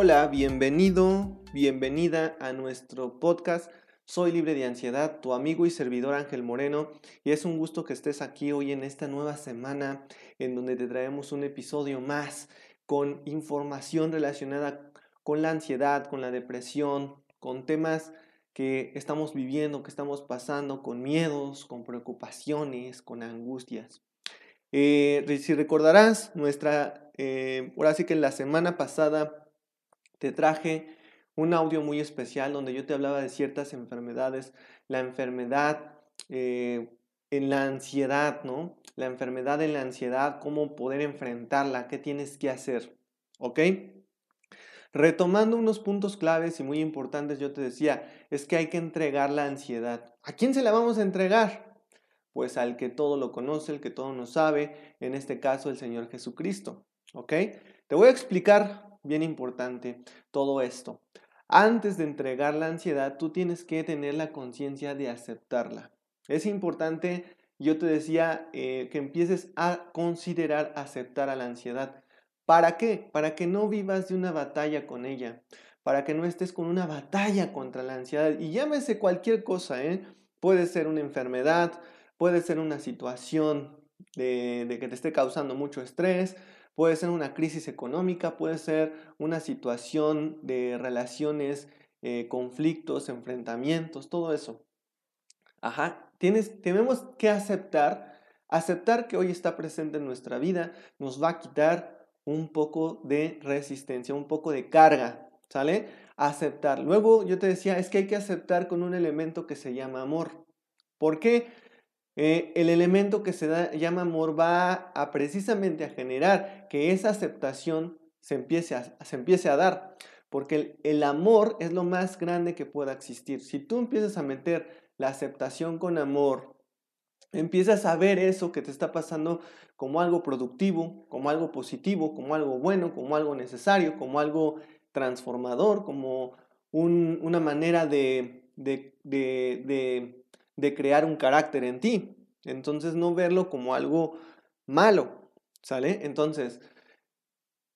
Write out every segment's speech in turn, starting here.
Hola, bienvenido, bienvenida a nuestro podcast. Soy libre de ansiedad, tu amigo y servidor Ángel Moreno, y es un gusto que estés aquí hoy en esta nueva semana en donde te traemos un episodio más con información relacionada con la ansiedad, con la depresión, con temas que estamos viviendo, que estamos pasando, con miedos, con preocupaciones, con angustias. Eh, si recordarás, nuestra, eh, ahora sí que la semana pasada te traje un audio muy especial donde yo te hablaba de ciertas enfermedades, la enfermedad eh, en la ansiedad, ¿no? La enfermedad en la ansiedad, cómo poder enfrentarla, qué tienes que hacer, ¿ok? Retomando unos puntos claves y muy importantes, yo te decía, es que hay que entregar la ansiedad. ¿A quién se la vamos a entregar? Pues al que todo lo conoce, el que todo nos sabe, en este caso el Señor Jesucristo, ¿ok? Te voy a explicar bien importante todo esto. Antes de entregar la ansiedad, tú tienes que tener la conciencia de aceptarla. Es importante, yo te decía, eh, que empieces a considerar aceptar a la ansiedad. ¿Para qué? Para que no vivas de una batalla con ella, para que no estés con una batalla contra la ansiedad. Y llámese cualquier cosa, ¿eh? Puede ser una enfermedad, puede ser una situación de, de que te esté causando mucho estrés, Puede ser una crisis económica, puede ser una situación de relaciones, eh, conflictos, enfrentamientos, todo eso. Ajá, Tienes, tenemos que aceptar, aceptar que hoy está presente en nuestra vida, nos va a quitar un poco de resistencia, un poco de carga, ¿sale? Aceptar. Luego yo te decía, es que hay que aceptar con un elemento que se llama amor. ¿Por qué? Eh, el elemento que se llama amor va a precisamente a generar que esa aceptación se empiece a, se empiece a dar. Porque el, amor es lo más grande que pueda existir. Si tú empiezas a meter la aceptación con amor, empiezas a ver eso que te está pasando como algo productivo, como algo positivo, como algo bueno, como algo necesario, como algo transformador, como un, una manera de crear un carácter en ti. Entonces no verlo como algo malo, ¿sale? Entonces,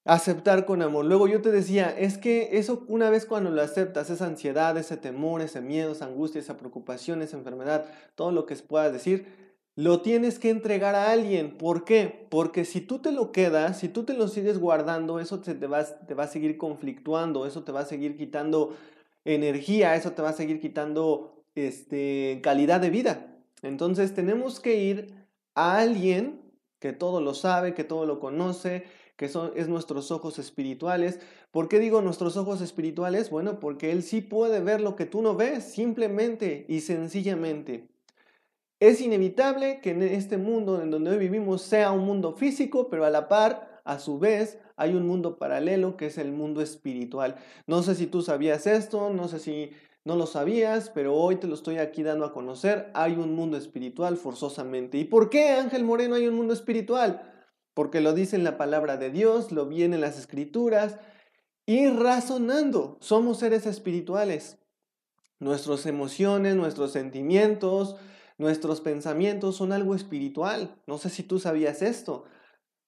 aceptar con amor. Luego yo te decía, es que eso una vez cuando lo aceptas, esa ansiedad, ese temor, ese miedo, esa angustia, esa preocupación, esa enfermedad, todo lo que puedas decir, lo tienes que entregar a alguien. ¿Por qué? Porque si tú te lo quedas, si tú te lo sigues guardando, eso te, te va a seguir conflictuando, eso te va a seguir quitando energía, eso te va a seguir quitando este, calidad de vida. Entonces tenemos que ir a alguien que todo lo sabe, que todo lo conoce, que son, es nuestros ojos espirituales. ¿Por qué digo nuestros ojos espirituales? Bueno, porque Él sí puede ver lo que tú no ves, simplemente y sencillamente. Es inevitable que en este mundo en donde hoy vivimos sea un mundo físico, pero a la par, a su vez, hay un mundo paralelo que es el mundo espiritual. No sé si tú sabías esto, no sé si no lo sabías, pero hoy te lo estoy aquí dando a conocer. Hay un mundo espiritual forzosamente. ¿Y por qué, Ángel Moreno, hay un mundo espiritual? Porque lo dice en la palabra de Dios, lo viene en las escrituras. Y razonando, somos seres espirituales. Nuestras emociones, nuestros sentimientos, nuestros pensamientos son algo espiritual. No sé si tú sabías esto.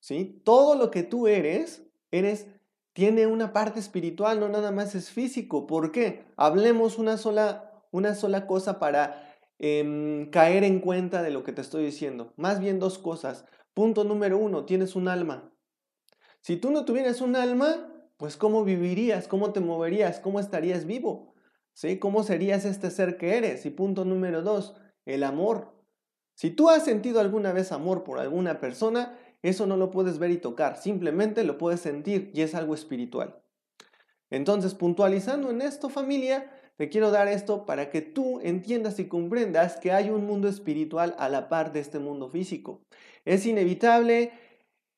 ¿Sí? Todo lo que tú eres, eres tiene una parte espiritual, no nada más es físico. ¿Por qué? Hablemos una sola, una sola cosa para em, caer en cuenta de lo que te estoy diciendo. Más bien dos cosas. Punto número uno, tienes un alma. Si tú no tuvieras un alma, pues ¿cómo vivirías? ¿Cómo te moverías? ¿Cómo estarías vivo? ¿Sí? ¿Cómo serías este ser que eres? Y punto número dos, el amor. Si tú has sentido alguna vez amor por alguna persona, eso no lo puedes ver y tocar, simplemente lo puedes sentir y es algo espiritual. Entonces, puntualizando en esto, familia, te quiero dar esto para que tú entiendas y comprendas que hay un mundo espiritual a la par de este mundo físico. Es inevitable,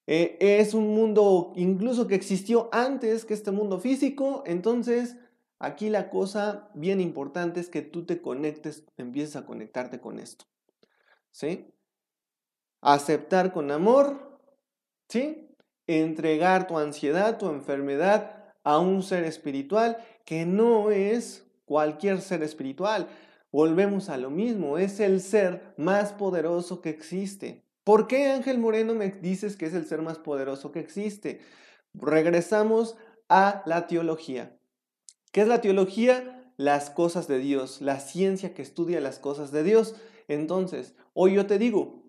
eh, es un mundo incluso que existió antes que este mundo físico, entonces Aquí la cosa bien importante es que tú te conectes, empieces a conectarte con esto. ¿Sí? Aceptar con amor, ¿sí? Entregar tu ansiedad, tu enfermedad a un ser espiritual que no es cualquier ser espiritual. Volvemos a lo mismo, es el ser más poderoso que existe. ¿Por qué Ángel Moreno me dices que es el ser más poderoso que existe? Regresamos a la teología. ¿Qué es la teología? Las cosas de Dios, la ciencia que estudia las cosas de Dios. Entonces, hoy yo te digo,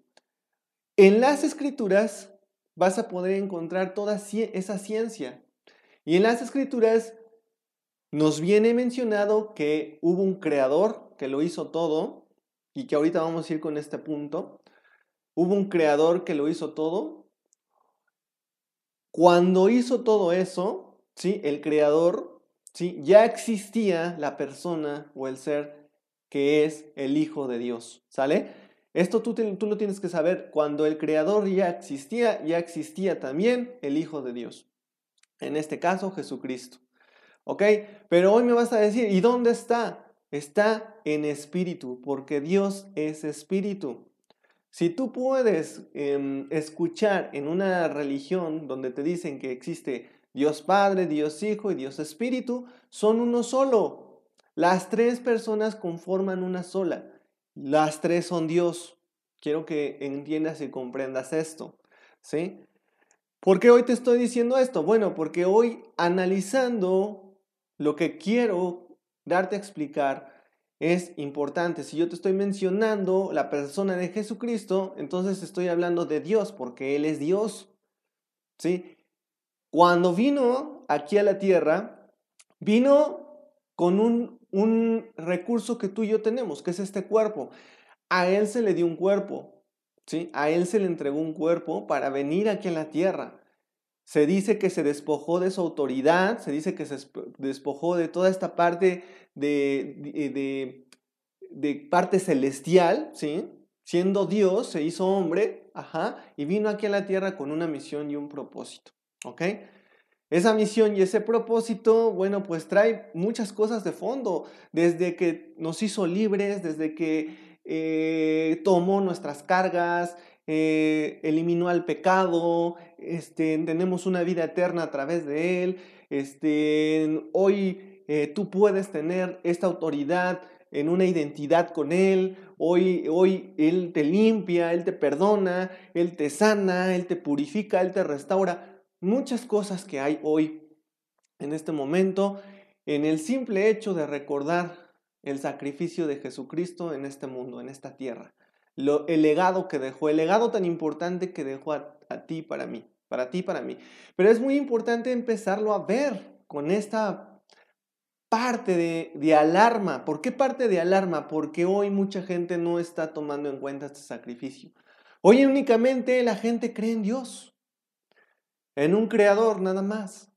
en las escrituras vas a poder encontrar toda esa ciencia. Y en las escrituras nos viene mencionado que hubo un creador que lo hizo todo y que ahorita vamos a ir con este punto. Hubo un creador que lo hizo todo. Cuando hizo todo eso, ¿sí? El creador, ¿sí? Ya existía la persona o el ser que es el Hijo de Dios, ¿sale? Esto tú, tú lo tienes que saber. Cuando el creador ya existía, ya existía también el Hijo de Dios. En este caso, Jesucristo. ¿Ok? Pero hoy me vas a decir, ¿y dónde está? Está en espíritu, porque Dios es espíritu. Si tú puedes em, escuchar en una religión donde te dicen que existe Dios Padre, Dios Hijo y Dios Espíritu, son uno solo. Las tres personas conforman una sola. Las tres son Dios. Quiero que entiendas y comprendas esto. ¿Sí? ¿Por qué hoy te estoy diciendo esto? Bueno, porque hoy analizando lo que quiero darte a explicar, es importante. Si yo te estoy mencionando la persona de Jesucristo, entonces estoy hablando de Dios, porque Él es Dios. ¿Sí? Cuando vino aquí a la tierra, vino con un, un recurso que tú y yo tenemos, que es este cuerpo. A Él se le dio un cuerpo, ¿sí? A Él se le entregó un cuerpo para venir aquí a la tierra. Se dice que se despojó de su autoridad, se dice que se despojó de toda esta parte de, de, parte celestial, ¿sí? Siendo Dios, se hizo hombre, ajá, y vino aquí a la tierra con una misión y un propósito, ¿ok? Esa misión y ese propósito, bueno, pues trae muchas cosas de fondo, desde que nos hizo libres, desde que eh, tomó nuestras cargas, eh, eliminó al pecado, este, tenemos una vida eterna a través de Él, este, hoy eh, tú puedes tener esta autoridad en una identidad con Él, hoy, hoy Él te limpia, Él te perdona, Él te sana, Él te purifica, Él te restaura, muchas cosas que hay hoy en este momento en el simple hecho de recordar el sacrificio de Jesucristo en este mundo, en esta tierra el legado que dejó, el legado tan importante que dejó a, ti para mí, para ti para mí. Pero es muy importante empezarlo a ver con esta parte de, de, alarma. ¿Por qué parte de alarma? Porque hoy mucha gente no está tomando en cuenta este sacrificio. Hoy únicamente la gente cree en Dios, en un creador nada más.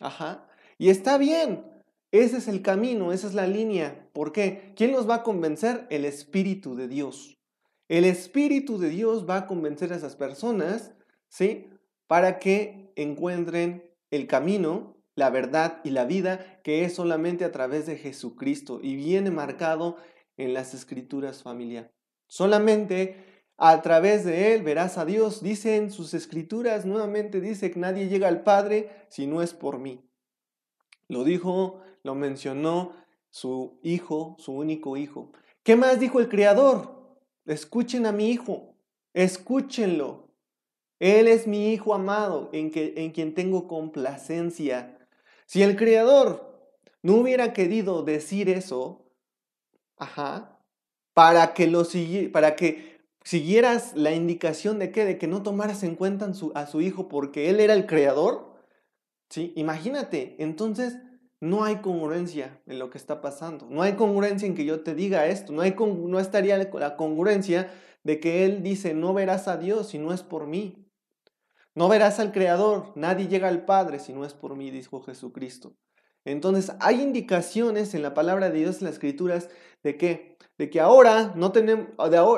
Ajá. Y está bien, ese es el camino, esa es la línea. ¿Por qué? ¿Quién los va a convencer? El Espíritu de Dios. El Espíritu de Dios va a convencer a esas personas, ¿sí? Para que encuentren el camino, la verdad y la vida, que es solamente a través de Jesucristo y viene marcado en las escrituras familia. Solamente a través de Él verás a Dios. Dice en sus escrituras, nuevamente dice que nadie llega al Padre si no es por mí. Lo dijo, lo mencionó su hijo, su único hijo. ¿Qué más dijo el Creador? Escuchen a mi hijo, escúchenlo. Él es mi hijo amado en, que, en quien tengo complacencia. Si el Creador no hubiera querido decir eso, ajá, para que, lo para que siguieras la indicación de que, de que no tomaras en cuenta a su hijo porque él era el Creador, ¿sí? Imagínate, entonces no hay congruencia en lo que está pasando. No hay congruencia en que yo te diga esto. No, hay no estaría la congruencia de que Él dice, no verás a Dios si no es por mí. No verás al Creador. Nadie llega al Padre si no es por mí, dijo Jesucristo. Entonces, hay indicaciones en la palabra de Dios, en las Escrituras, de que, de que ahora no tenemos,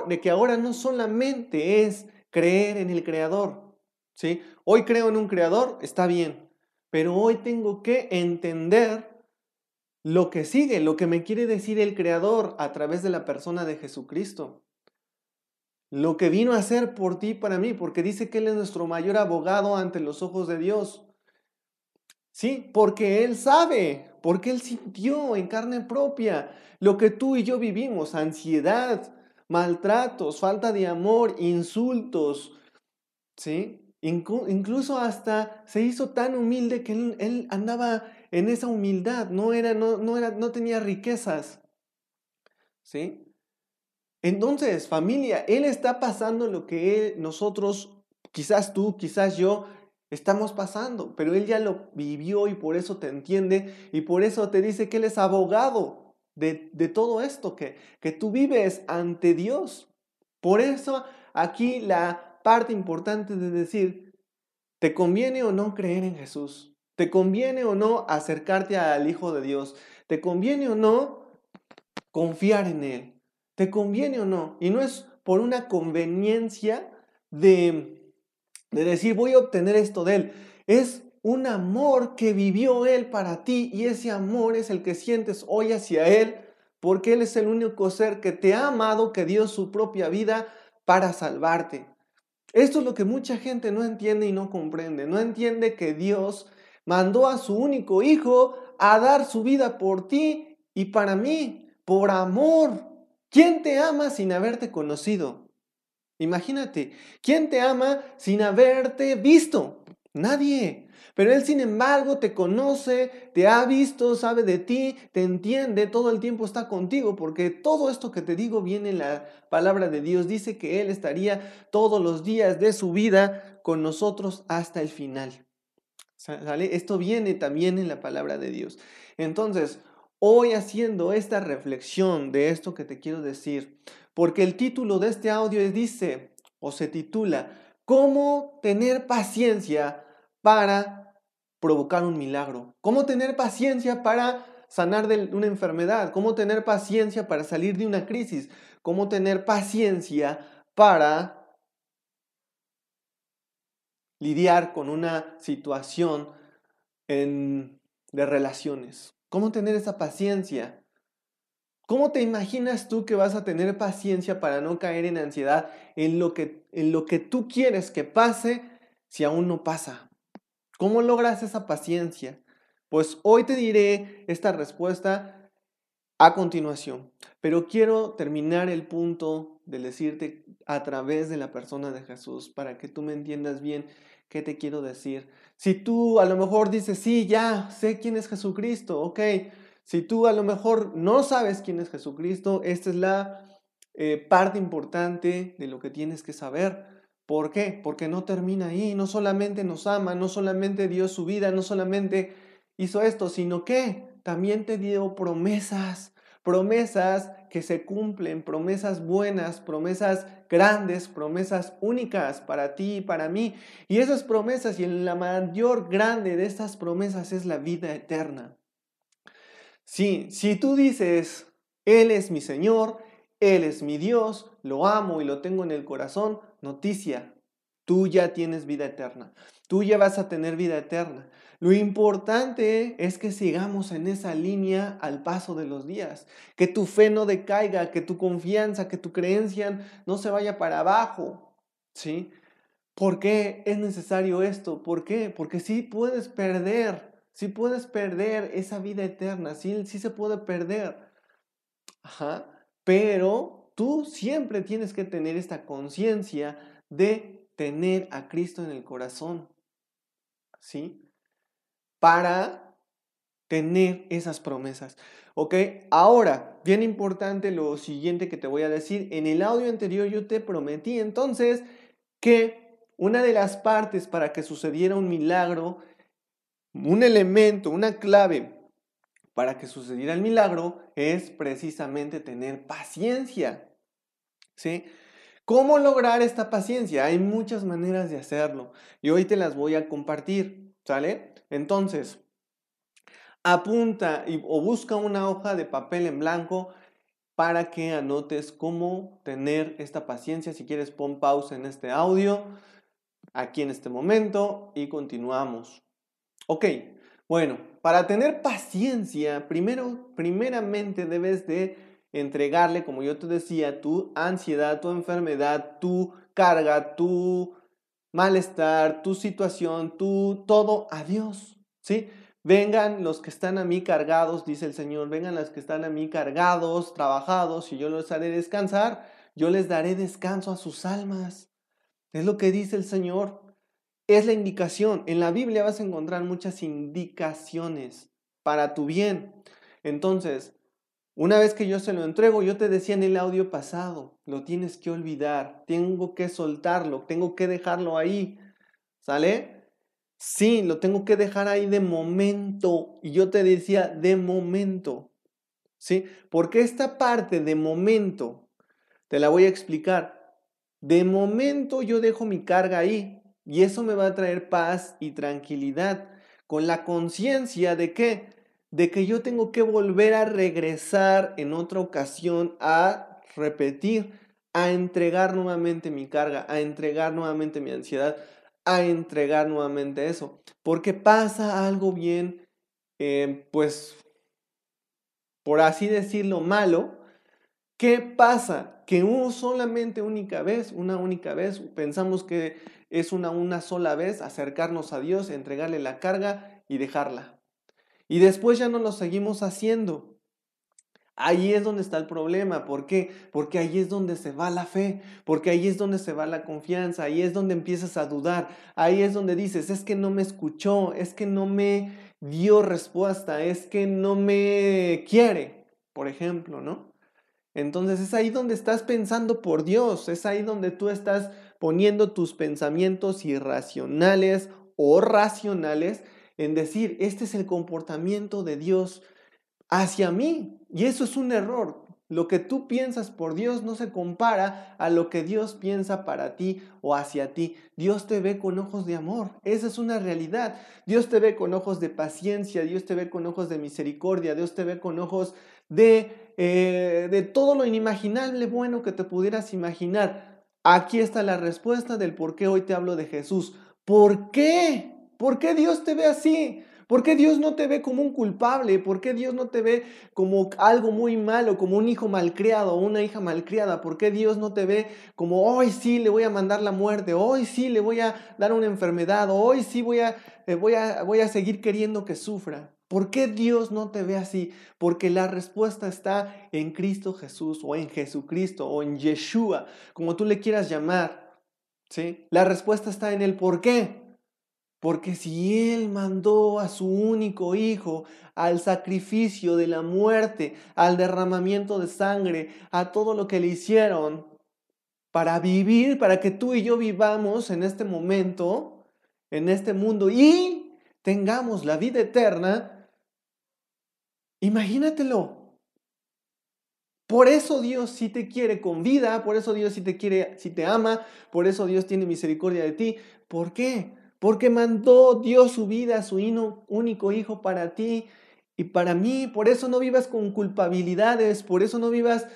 de, que ahora no solamente es creer en el Creador. ¿sí? Hoy creo en un Creador, está bien, pero hoy tengo que entender lo que sigue, lo que me quiere decir el Creador a través de la persona de Jesucristo. Lo que vino a hacer por ti y para mí, porque dice que Él es nuestro mayor abogado ante los ojos de Dios. Sí, porque Él sabe, porque Él sintió en carne propia lo que tú y yo vivimos, ansiedad, maltratos, falta de amor, insultos, ¿sí? incluso hasta se hizo tan humilde que él, andaba en esa humildad, no, era, no, no, era, no tenía riquezas. ¿Sí? Entonces, familia, Él está pasando lo que nosotros, quizás tú, quizás yo, estamos pasando, pero Él ya lo vivió y por eso te entiende y por eso te dice que Él es abogado de, de todo esto que, que tú vives ante Dios. Por eso aquí la parte importante de decir, ¿te conviene o no creer en Jesús? ¿Te conviene o no acercarte al Hijo de Dios? ¿Te conviene o no confiar en Él? ¿Te conviene o no? Y no es por una conveniencia de, de decir voy a obtener esto de Él. Es un amor que vivió Él para ti y ese amor es el que sientes hoy hacia Él porque Él es el único ser que te ha amado, que dio su propia vida para salvarte. Esto es lo que mucha gente no entiende y no comprende. No entiende que Dios mandó a su único hijo a dar su vida por ti y para mí, por amor. ¿Quién te ama sin haberte conocido? Imagínate, ¿quién te ama sin haberte visto? Nadie. Pero Él, sin embargo, te conoce, te ha visto, sabe de ti, te entiende, todo el tiempo está contigo, porque todo esto que te digo viene en la palabra de Dios. Dice que Él estaría todos los días de su vida con nosotros hasta el final. Esto viene también en la palabra de Dios. Entonces, hoy haciendo esta reflexión de esto que te quiero decir, porque el título de este audio dice, o se titula, ¿Cómo tener paciencia para provocar un milagro, cómo tener paciencia para sanar de una enfermedad, cómo tener paciencia para salir de una crisis, cómo tener paciencia para lidiar con una situación de relaciones. ¿Cómo tener esa paciencia? ¿Cómo te imaginas tú que vas a tener paciencia para no caer en ansiedad en lo que, en lo que tú quieres que pase si aún no pasa? ¿Cómo logras esa paciencia? Pues hoy te diré esta respuesta a continuación, pero quiero terminar el punto de decirte a través de la persona de Jesús para que tú me entiendas bien qué te quiero decir. Si tú a lo mejor dices, sí, ya sé quién es Jesucristo, ok. Si tú a lo mejor no sabes quién es Jesucristo, esta es la eh, parte importante de lo que tienes que saber. ¿Por qué? Porque no termina ahí, no solamente nos ama, no solamente dio su vida, no solamente hizo esto, sino que también te dio promesas, promesas que se cumplen, promesas buenas, promesas grandes, promesas únicas para ti y para mí. Y esas promesas, y la mayor grande de estas promesas es la vida eterna. Sí, si tú dices, Él es mi Señor, Él es mi Dios, lo amo y lo tengo en el corazón, noticia, tú ya tienes vida eterna, tú ya vas a tener vida eterna. Lo importante es que sigamos en esa línea al paso de los días, que tu fe no decaiga, que tu confianza, que tu creencia no se vaya para abajo, ¿sí? ¿Por qué es necesario esto? ¿Por qué? Porque sí puedes perder, sí puedes perder esa vida eterna, sí, sí se puede perder. Ajá, pero tú siempre tienes que tener esta conciencia de tener a Cristo en el corazón, ¿sí? Para tener esas promesas. ¿Ok? Ahora, bien importante lo siguiente que te voy a decir. En el audio anterior yo te prometí entonces que una de las partes para que sucediera un milagro, un elemento, una clave para que sucediera el milagro es precisamente tener paciencia. ¿Sí? ¿Cómo lograr esta paciencia? Hay muchas maneras de hacerlo y hoy te las voy a compartir, ¿sale? Entonces, apunta o busca una hoja de papel en blanco para que anotes cómo tener esta paciencia. Si quieres, pon pausa en este audio, aquí en este momento y continuamos. Ok, Bueno, para tener paciencia, primero, primeramente debes de entregarle, como yo te decía, tu ansiedad, tu enfermedad, tu carga, tu malestar, tu situación, tu todo a Dios, ¿sí? Vengan los que están a mí cargados, dice el Señor, vengan los que están a mí cargados, trabajados, y yo los haré descansar, yo les daré descanso a sus almas. Es lo que dice el Señor. Es la indicación. En la Biblia vas a encontrar muchas indicaciones para tu bien. Entonces, una vez que yo se lo entrego, yo te decía en el audio pasado, lo tienes que olvidar, tengo que soltarlo, tengo que dejarlo ahí. ¿Sale? Sí, lo tengo que dejar ahí de momento. Y yo te decía, de momento. ¿Sí? Porque esta parte de momento, te la voy a explicar. De momento yo dejo mi carga ahí y eso me va a traer paz y tranquilidad con la conciencia de que de que yo tengo que volver a regresar en otra ocasión a repetir, a entregar nuevamente mi carga, a entregar nuevamente mi ansiedad, a entregar nuevamente eso. Porque pasa algo bien, eh, pues, por así decirlo, malo. ¿Qué pasa? Que uno solamente única vez, una única vez, pensamos que es una, una sola vez acercarnos a Dios, entregarle la carga y dejarla. Y después ya no lo seguimos haciendo. Ahí es donde está el problema. ¿Por qué? Porque ahí es donde se va la fe, porque ahí es donde se va la confianza, ahí es donde empiezas a dudar, ahí es donde dices, es que no me escuchó, es que no me dio respuesta, es que no me quiere, por ejemplo, ¿no? Entonces es ahí donde estás pensando por Dios, es ahí donde tú estás poniendo tus pensamientos irracionales o racionales en decir, este es el comportamiento de Dios hacia mí. Y eso es un error. Lo que tú piensas por Dios no se compara a lo que Dios piensa para ti o hacia ti. Dios te ve con ojos de amor. Esa es una realidad. Dios te ve con ojos de paciencia, Dios te ve con ojos de misericordia, Dios te ve con ojos de, eh, de todo lo inimaginable bueno que te pudieras imaginar. Aquí está la respuesta del por qué hoy te hablo de Jesús. ¿Por qué? ¿Por qué Dios te ve así? ¿Por qué Dios no te ve como un culpable? ¿Por qué Dios no te ve como algo muy malo, como un hijo malcriado o una hija malcriada? ¿Por qué Dios no te ve como hoy sí le voy a mandar la muerte, hoy sí le voy a dar una enfermedad, hoy sí voy a, eh, voy a, voy a seguir queriendo que sufra? ¿Por qué Dios no te ve así? Porque la respuesta está en Cristo Jesús o en Jesucristo o en Yeshua, como tú le quieras llamar. ¿sí? La respuesta está en el por qué. Porque si Él mandó a su único Hijo al sacrificio de la muerte, al derramamiento de sangre, a todo lo que le hicieron, para vivir, para que tú y yo vivamos en este momento, en este mundo y tengamos la vida eterna, imagínatelo. Por eso Dios sí te quiere con vida, por eso Dios sí te quiere, sí te ama, por eso Dios tiene misericordia de ti. ¿Por qué? Porque mandó Dios su vida, su único hijo para ti y para mí. Por eso no vivas con culpabilidades, por eso no vivas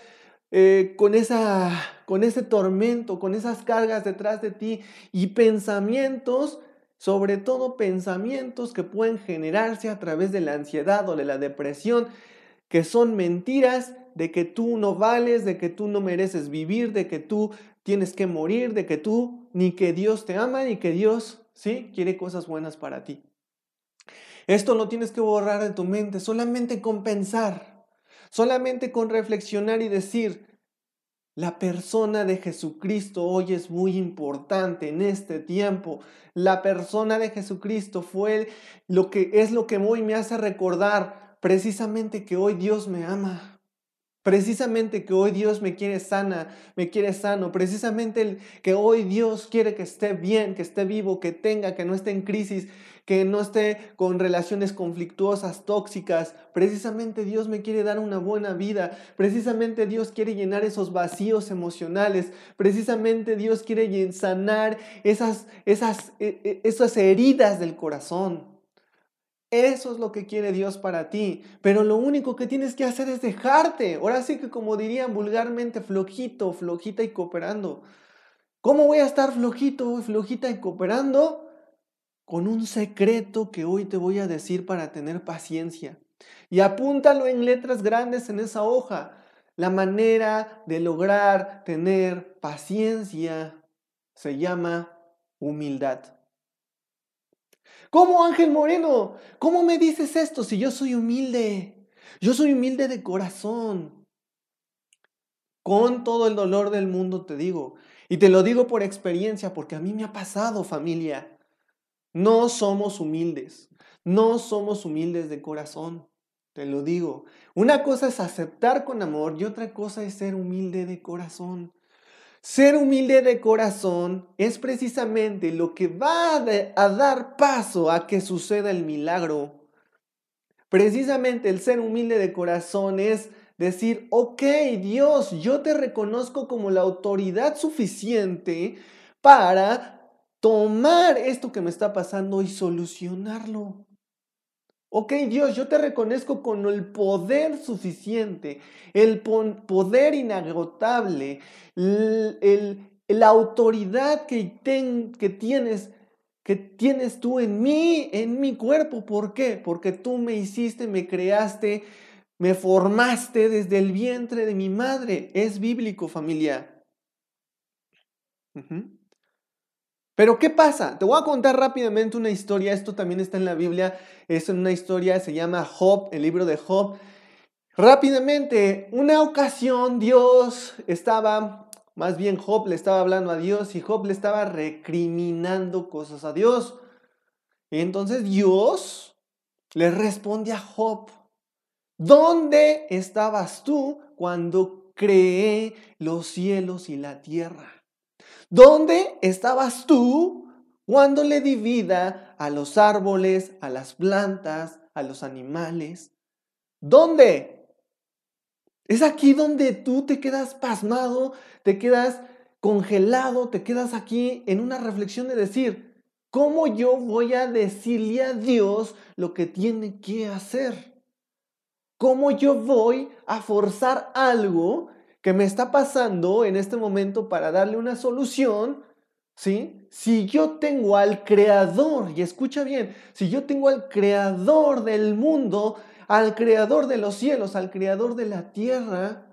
eh, con, esa, con ese tormento, con esas cargas detrás de ti y pensamientos, sobre todo pensamientos que pueden generarse a través de la ansiedad o de la depresión, que son mentiras de que tú no vales, de que tú no mereces vivir, de que tú tienes que morir, de que tú ni que Dios te ama, ni que Dios ¿sí? Quiere cosas buenas para ti. Esto lo tienes que borrar de tu mente, solamente con pensar, solamente con reflexionar y decir, la persona de Jesucristo hoy es muy importante en este tiempo. La persona de Jesucristo fue lo que es lo que hoy me hace recordar precisamente que hoy Dios me ama. Precisamente que hoy Dios me quiere sana, me quiere sano. Precisamente que hoy Dios quiere que esté bien, que esté vivo, que tenga, que no esté en crisis, que no esté con relaciones conflictuosas, tóxicas. Precisamente Dios me quiere dar una buena vida. Precisamente Dios quiere llenar esos vacíos emocionales. Precisamente Dios quiere sanar esas, esas, e, e, esas heridas del corazón. Eso es lo que quiere Dios para ti. Pero lo único que tienes que hacer es dejarte. Ahora sí que como dirían vulgarmente, flojito, flojita y cooperando. ¿Cómo voy a estar flojito, flojita y cooperando? con un secreto que hoy te voy a decir para tener paciencia. Y apúntalo en letras grandes en esa hoja. La manera de lograr tener paciencia se llama humildad. ¿Cómo Ángel Moreno? ¿Cómo me dices esto si yo soy humilde? Yo soy humilde de corazón. Con todo el dolor del mundo te digo. Y te lo digo por experiencia, porque a mí me ha pasado familia. No somos humildes. No somos humildes de corazón. Te lo digo. Una cosa es aceptar con amor y otra cosa es ser humilde de corazón. Ser humilde de corazón es precisamente lo que va a, dar paso a que suceda el milagro. Precisamente el ser humilde de corazón es decir, ok Dios, yo te reconozco como la autoridad suficiente para tomar esto que me está pasando y solucionarlo. Ok, Dios, yo te reconozco con el poder suficiente, el poder inagotable, la autoridad que, tienes, que tienes tú en mí, en mi cuerpo. ¿Por qué? Porque tú me hiciste, me creaste, me formaste desde el vientre de mi madre. Es bíblico, familia. Pero ¿qué pasa? Te voy a contar rápidamente una historia, esto también está en la Biblia, es una historia, se llama Job, el libro de Job. Rápidamente, una ocasión Dios estaba, más bien Job le estaba hablando a Dios y Job le estaba recriminando cosas a Dios. Entonces Dios le responde a Job, ¿dónde estabas tú cuando creé los cielos y la tierra? ¿Dónde estabas tú cuando le di vida a los árboles, a las plantas, a los animales? ¿Dónde? Es aquí donde tú te quedas pasmado, te quedas congelado, te quedas aquí en una reflexión de decir, ¿cómo yo voy a decirle a Dios lo que tiene que hacer? ¿Cómo yo voy a forzar algo que me está pasando en este momento para darle una solución, ¿sí? Si yo tengo al creador, y escucha bien, si yo tengo al creador del mundo, al creador de los cielos, al creador de la tierra,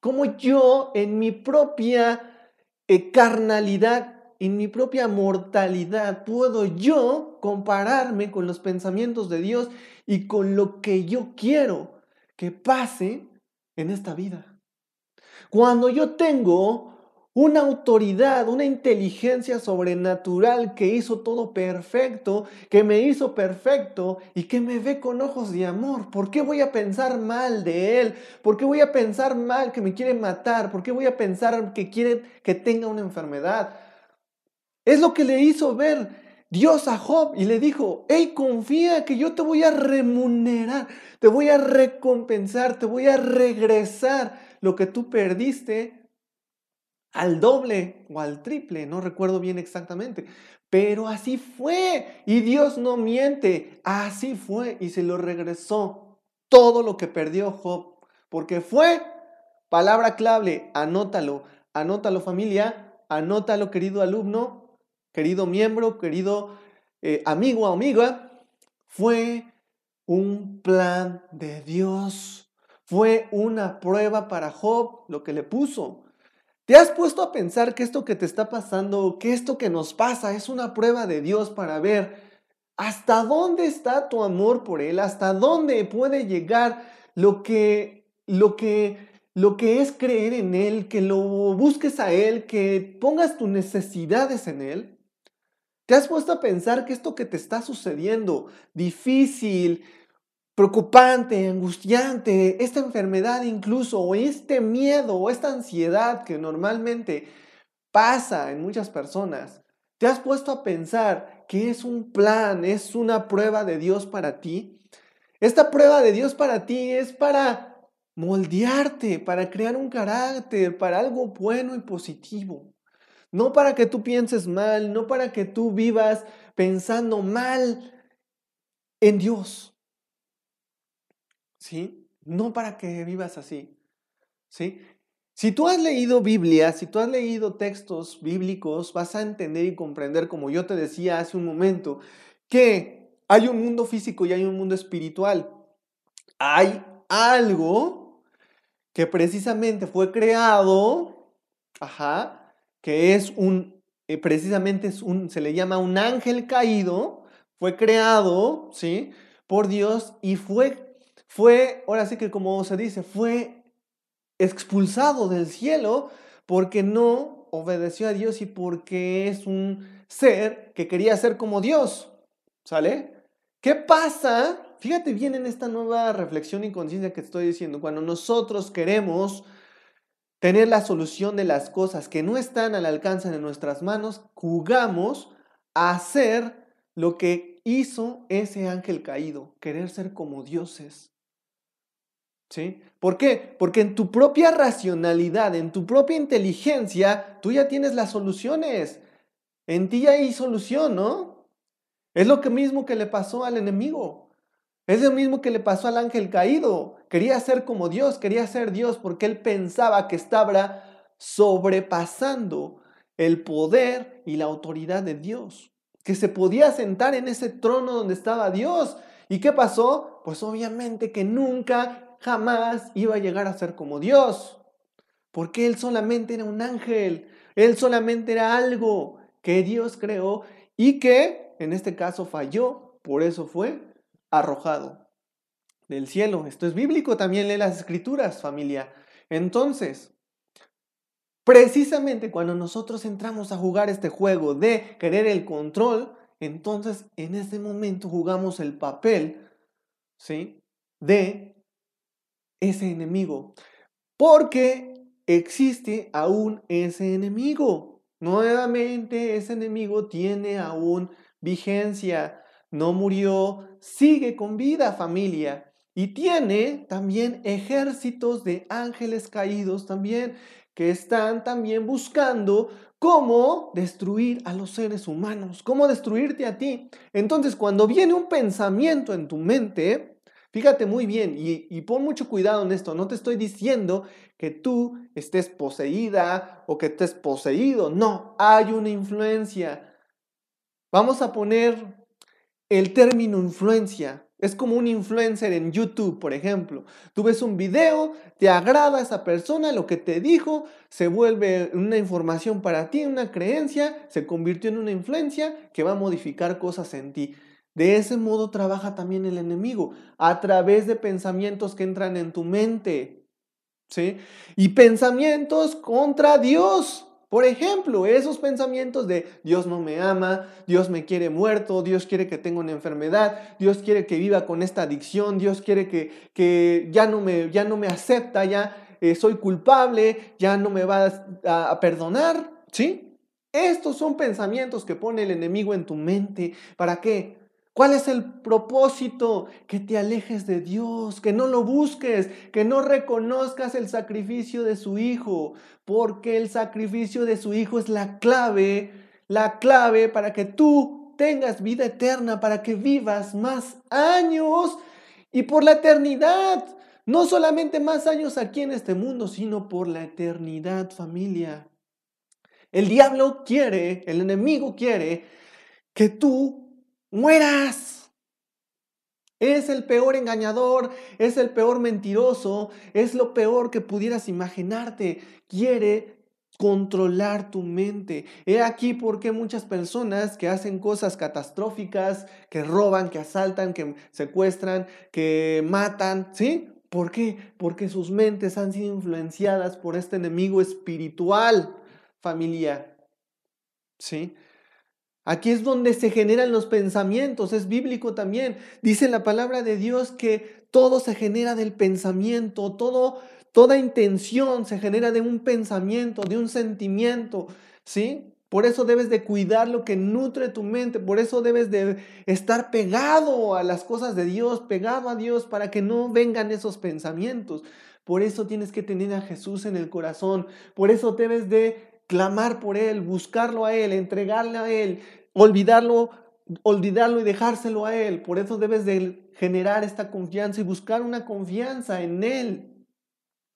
como yo en mi propia eh, carnalidad, en mi propia mortalidad, puedo yo compararme con los pensamientos de Dios y con lo que yo quiero que pase en esta vida. Cuando yo tengo una autoridad, una inteligencia sobrenatural que hizo todo perfecto, que me hizo perfecto y que me ve con ojos de amor. ¿Por qué voy a pensar mal de Él? ¿Por qué voy a pensar mal que me quiere matar? ¿Por qué voy a pensar que quiere que tenga una enfermedad? Es lo que le hizo ver Dios a Job y le dijo, hey, confía que yo te voy a remunerar, te voy a recompensar, te voy a regresar lo que tú perdiste al doble o al triple, no recuerdo bien exactamente, pero así fue y Dios no miente, así fue y se lo regresó todo lo que perdió Job, porque fue palabra clave, anótalo, anótalo familia, anótalo querido alumno, querido miembro, querido eh, amigo o amiga, fue un plan de Dios fue una prueba para Job lo que le puso. ¿Te has puesto a pensar que esto que te está pasando, que esto que nos pasa es una prueba de Dios para ver hasta dónde está tu amor por Él, hasta dónde puede llegar lo que, lo que, lo que es creer en Él, que lo busques a Él, que pongas tus necesidades en Él? ¿Te has puesto a pensar que esto que te está sucediendo, difícil, preocupante, angustiante, esta enfermedad incluso, o este miedo, o esta ansiedad que normalmente pasa en muchas personas, ¿te has puesto a pensar que es un plan, es una prueba de Dios para ti? Esta prueba de Dios para ti es para moldearte, para crear un carácter, para algo bueno y positivo. No para que tú pienses mal, no para que tú vivas pensando mal en Dios. ¿Sí? No para que vivas así, ¿sí? Si tú has leído Biblia, si tú has leído textos bíblicos, vas a entender y comprender, como yo te decía hace un momento, que hay un mundo físico y hay un mundo espiritual. Hay algo que precisamente fue creado, ajá, que es un, eh, precisamente es un, se le llama un ángel caído, fue creado, ¿sí? Por Dios y fue, fue, ahora sí que como se dice, fue expulsado del cielo porque no obedeció a Dios y porque es un ser que quería ser como Dios. ¿Sale? ¿Qué pasa? Fíjate bien en esta nueva reflexión y conciencia que estoy diciendo. Cuando nosotros queremos tener la solución de las cosas que no están al alcance de nuestras manos, jugamos a hacer lo que hizo ese ángel caído, querer ser como dioses. ¿Por qué? Porque en tu propia racionalidad, en tu propia inteligencia, tú ya tienes las soluciones. En ti ya hay solución, ¿no? Es lo mismo que le pasó al enemigo. Es lo mismo que le pasó al ángel caído. Quería ser como Dios, quería ser Dios porque él pensaba que estaba sobrepasando el poder y la autoridad de Dios. Que se podía sentar en ese trono donde estaba Dios. ¿Y qué pasó? Pues obviamente que nunca jamás iba a llegar a ser como Dios, porque Él solamente era un ángel, Él solamente era algo que Dios creó y que en este caso falló, por eso fue arrojado del cielo. Esto es bíblico, también lee las escrituras, familia. Entonces, precisamente cuando nosotros entramos a jugar este juego de querer el control, entonces en ese momento jugamos el papel, ¿sí? De ese enemigo. Porque existe aún ese enemigo. Nuevamente ese enemigo tiene aún vigencia. No murió, sigue con vida familia. Y tiene también ejércitos de ángeles caídos también que están también buscando cómo destruir a los seres humanos, cómo destruirte a ti. Entonces, cuando viene un pensamiento en tu mente, Fíjate muy bien y, pon mucho cuidado en esto. No te estoy diciendo que tú estés poseída o que estés poseído. No, hay una influencia. Vamos a poner el término influencia. Es como un influencer en YouTube, por ejemplo. Tú ves un video, te agrada esa persona, lo que te dijo, se vuelve una información para ti, una creencia, se convirtió en una influencia que va a modificar cosas en ti. De ese modo trabaja también el enemigo, a través de pensamientos que entran en tu mente. ¿Sí? Y pensamientos contra Dios. Por ejemplo, esos pensamientos de Dios no me ama, Dios me quiere muerto, Dios quiere que tenga una enfermedad, Dios quiere que viva con esta adicción, Dios quiere que, que ya, no me, ya no me acepta, ya eh, soy culpable, ya no me va a, a perdonar. ¿Sí? Estos son pensamientos que pone el enemigo en tu mente. ¿Para qué? ¿Cuál es el propósito? Que te alejes de Dios, que no lo busques, que no reconozcas el sacrificio de su Hijo, porque el sacrificio de su Hijo es la clave, la clave para que tú tengas vida eterna, para que vivas más años y por la eternidad. No solamente más años aquí en este mundo, sino por la eternidad, familia. El diablo quiere, el enemigo quiere que tú mueras. Es el peor engañador, es el peor mentiroso, es lo peor que pudieras imaginarte. Quiere controlar tu mente. He aquí por qué muchas personas que hacen cosas catastróficas, que roban, que asaltan, que secuestran, que matan, ¿sí? ¿Por qué? Porque sus mentes han sido influenciadas por este enemigo espiritual, familia. ¿Sí? Aquí es donde se generan los pensamientos, es bíblico también. Dice la palabra de Dios que todo se genera del pensamiento, todo, toda intención se genera de un pensamiento, de un sentimiento, ¿sí? Por eso debes de cuidar lo que nutre tu mente, por eso debes de estar pegado a las cosas de Dios, pegado a Dios para que no vengan esos pensamientos. Por eso tienes que tener a Jesús en el corazón, por eso debes de clamar por Él, buscarlo a Él, entregarle a Él, olvidarlo, olvidarlo y dejárselo a Él. Por eso debes de generar esta confianza y buscar una confianza en Él.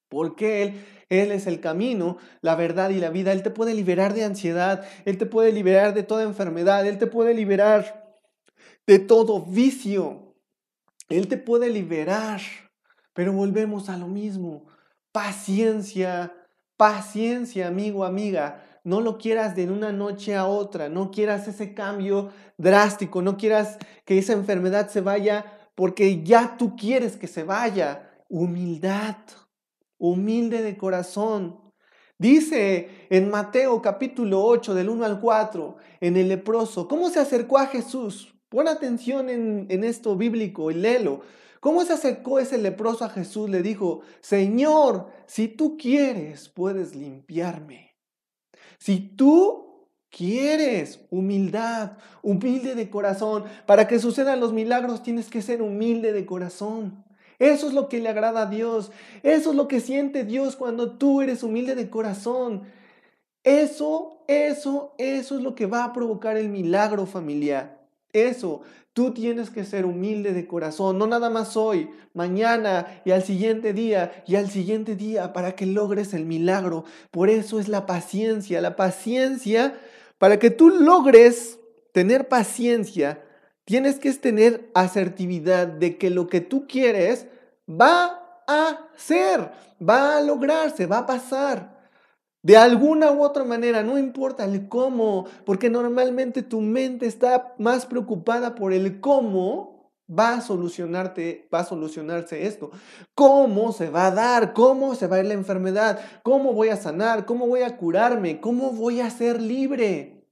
Porque Él, Él es el camino, la verdad y la vida. Él te puede liberar de ansiedad, Él te puede liberar de toda enfermedad, Él te puede liberar de todo vicio. Él te puede liberar. Pero volvemos a lo mismo. Paciencia, paciencia, amigo, amiga. No lo quieras de una noche a otra, no quieras ese cambio drástico, no quieras que esa enfermedad se vaya porque ya tú quieres que se vaya. Humildad, humilde de corazón. Dice en Mateo capítulo 8 del 1 al 4, en el leproso, ¿cómo se acercó a Jesús? Pon atención en, en esto bíblico y léelo. ¿Cómo se acercó ese leproso a Jesús? Le dijo, Señor, si tú quieres, puedes limpiarme. Si tú quieres humildad, humilde de corazón, para que sucedan los milagros tienes que ser humilde de corazón. Eso es lo que le agrada a Dios. Eso es lo que siente Dios cuando tú eres humilde de corazón. Eso, eso, eso es lo que va a provocar el milagro familiar. Eso, tú tienes que ser humilde de corazón, no nada más hoy, mañana y al siguiente día y al siguiente día para que logres el milagro. Por eso es la paciencia, la paciencia, para que tú logres tener paciencia, Tienes que tener asertividad de que lo que tú quieres va a ser, va a lograrse, va a pasar. De alguna u otra manera, no importa el cómo, porque normalmente tu mente está más preocupada por el cómo va a solucionarte, va a solucionarse esto. ¿Cómo se va a dar? ¿Cómo se va a ir la enfermedad? ¿Cómo voy a sanar? ¿Cómo voy a curarme? ¿Cómo voy a ser libre?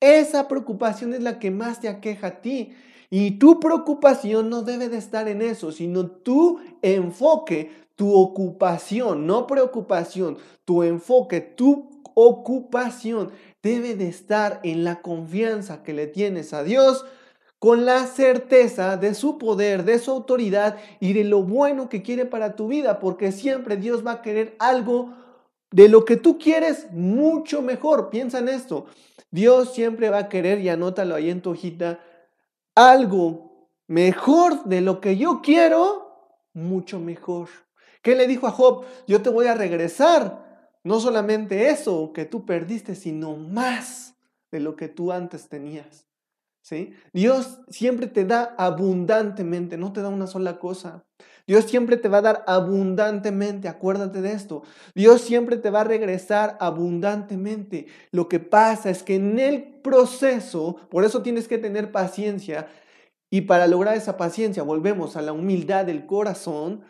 Esa preocupación es la que más te aqueja a ti. Y tu preocupación no debe de estar en eso, sino tu enfoque, tu ocupación, no preocupación, tu enfoque, tu ocupación debe de estar en la confianza que le tienes a Dios, con la certeza de su poder, de su autoridad y de lo bueno que quiere para tu vida, porque siempre Dios va a querer algo de lo que tú quieres mucho mejor. Piensa en esto. Dios siempre va a querer, y anótalo ahí en tu hojita, algo mejor de lo que yo quiero, mucho mejor. ¿Qué le dijo a Job? Yo te voy a regresar. No solamente eso que tú perdiste, sino más de lo que tú antes tenías. ¿Sí? Dios siempre te da abundantemente, no te da una sola cosa. Dios siempre te va a dar abundantemente, acuérdate de esto. Dios siempre te va a regresar abundantemente. Lo que pasa es que en el proceso, por eso tienes que tener paciencia, y para lograr esa paciencia, volvemos a la humildad del corazón,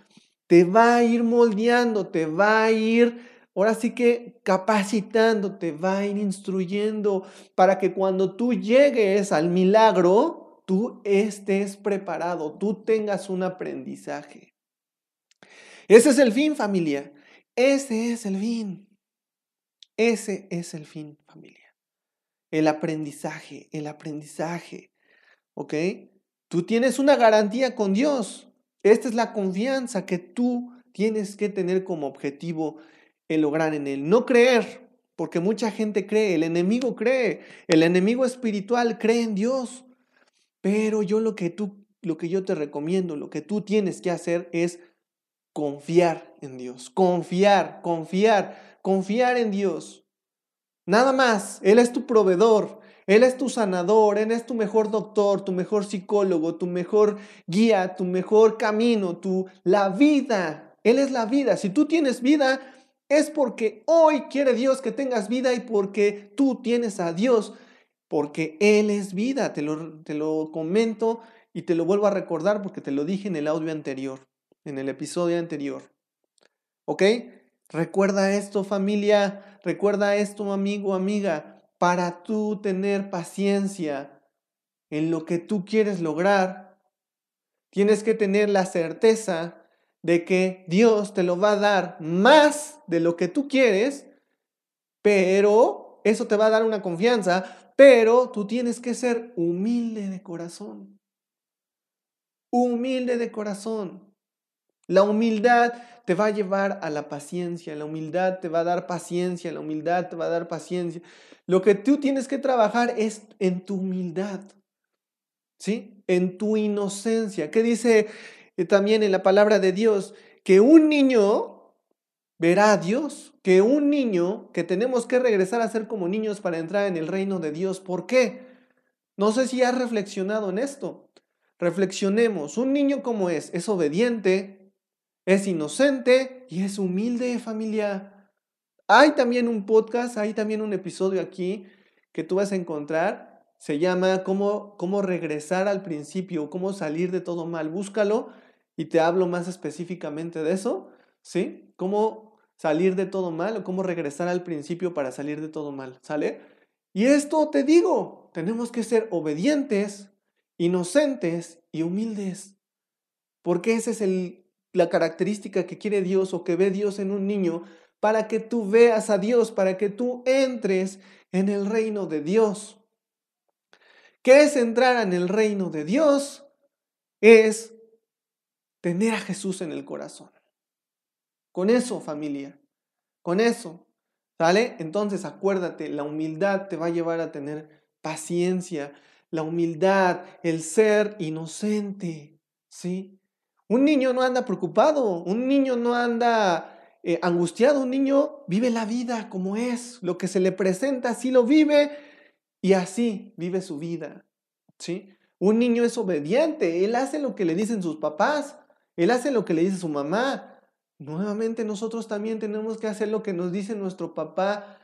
te va a ir moldeando, te va a ir, ahora sí que capacitando, te va a ir instruyendo para que cuando tú llegues al milagro, tú estés preparado, tú tengas un aprendizaje. Ese es el fin, familia. Ese es el fin. Ese es el fin, familia. El aprendizaje, el aprendizaje. ¿Ok? Tú tienes una garantía con Dios. Esta es la confianza que tú tienes que tener como objetivo el lograr en Él. No creer, porque mucha gente cree, el enemigo cree, el enemigo espiritual cree en Dios. Pero yo lo que tú, lo que yo te recomiendo, lo que tú tienes que hacer es confiar en Dios, confiar, confiar, confiar en Dios. Nada más, Él es tu proveedor, Él es tu sanador, Él es tu mejor doctor, tu mejor psicólogo, tu mejor guía, tu mejor camino, tu la vida. Él es la vida. Si tú tienes vida, es porque hoy quiere Dios que tengas vida y porque tú tienes a Dios porque Él es vida. Te lo, te lo comento y te lo vuelvo a recordar porque te lo dije en el audio anterior, en el episodio anterior. ¿Ok? Recuerda esto familia, recuerda esto amigo, amiga, para tú tener paciencia en lo que tú quieres lograr, tienes que tener la certeza de que Dios te lo va a dar más de lo que tú quieres, pero eso te va a dar una confianza pero tú tienes que ser humilde de corazón. Humilde de corazón. La humildad te va a llevar a la paciencia, la humildad te va a dar paciencia, la humildad te va a dar paciencia. Lo que tú tienes que trabajar es en tu humildad, ¿sí? En tu inocencia. ¿Qué dice eh, también en la palabra de Dios? Que un niño verá a Dios, que un niño, que tenemos que regresar a ser como niños para entrar en el reino de Dios. ¿Por qué? No sé si has reflexionado en esto. Reflexionemos, un niño como es, es obediente, es inocente y es humilde familia. Hay también un podcast, hay también un episodio aquí que tú vas a encontrar. Se llama cómo, cómo regresar al principio, cómo salir de todo mal. Búscalo y te hablo más específicamente de eso, ¿sí? Cómo salir de todo mal o cómo regresar al principio para salir de todo mal, ¿sale? Y esto te digo, tenemos que ser obedientes, inocentes y humildes. Porque esa es el, la característica que quiere Dios o que ve Dios en un niño para que tú veas a Dios, para que tú entres en el reino de Dios. ¿Qué es entrar en el reino de Dios? Es tener a Jesús en el corazón. Con eso, familia, con eso, ¿sale? Entonces acuérdate, la humildad te va a llevar a tener paciencia, la humildad, el ser inocente, ¿sí? Un niño no anda preocupado, un niño no anda eh, angustiado, un niño vive la vida como es, lo que se le presenta, así lo vive y así vive su vida, ¿sí? Un niño es obediente, él hace lo que le dicen sus papás, él hace lo que le dice su mamá. Nuevamente nosotros también tenemos que hacer lo que nos dice nuestro papá,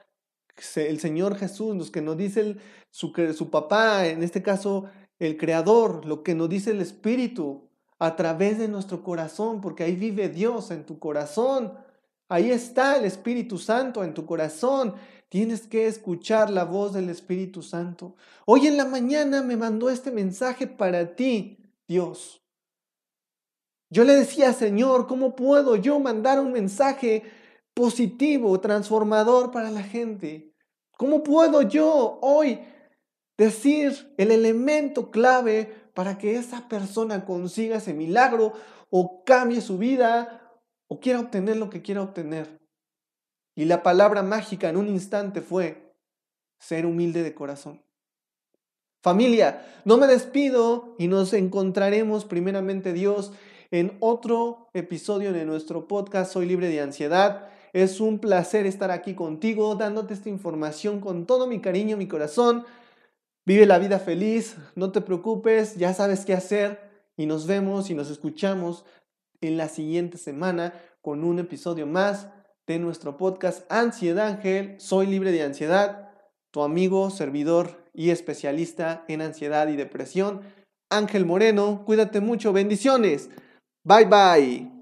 el Señor Jesús, lo que nos dice su, su papá, en este caso el Creador, lo que nos dice el Espíritu a través de nuestro corazón, porque ahí vive Dios en tu corazón. Ahí está el Espíritu Santo en tu corazón. Tienes que escuchar la voz del Espíritu Santo. Hoy en la mañana me mandó este mensaje para ti, Dios. Yo le decía, Señor, ¿cómo puedo yo mandar un mensaje positivo, transformador para la gente? ¿Cómo puedo yo hoy decir el elemento clave para que esa persona consiga ese milagro o cambie su vida o quiera obtener lo que quiera obtener? Y la palabra mágica en un instante fue ser humilde de corazón. Familia, no me despido y nos encontraremos primeramente Dios en otro episodio de nuestro podcast Soy libre de ansiedad. Es un placer estar aquí contigo, dándote esta información con todo mi cariño, mi corazón. Vive la vida feliz, no te preocupes, ya sabes qué hacer y nos vemos y nos escuchamos en la siguiente semana con un episodio más de nuestro podcast Ansiedad Ángel. Soy libre de ansiedad, tu amigo, servidor y especialista en ansiedad y depresión. Ángel Moreno, cuídate mucho, bendiciones. Bye bye.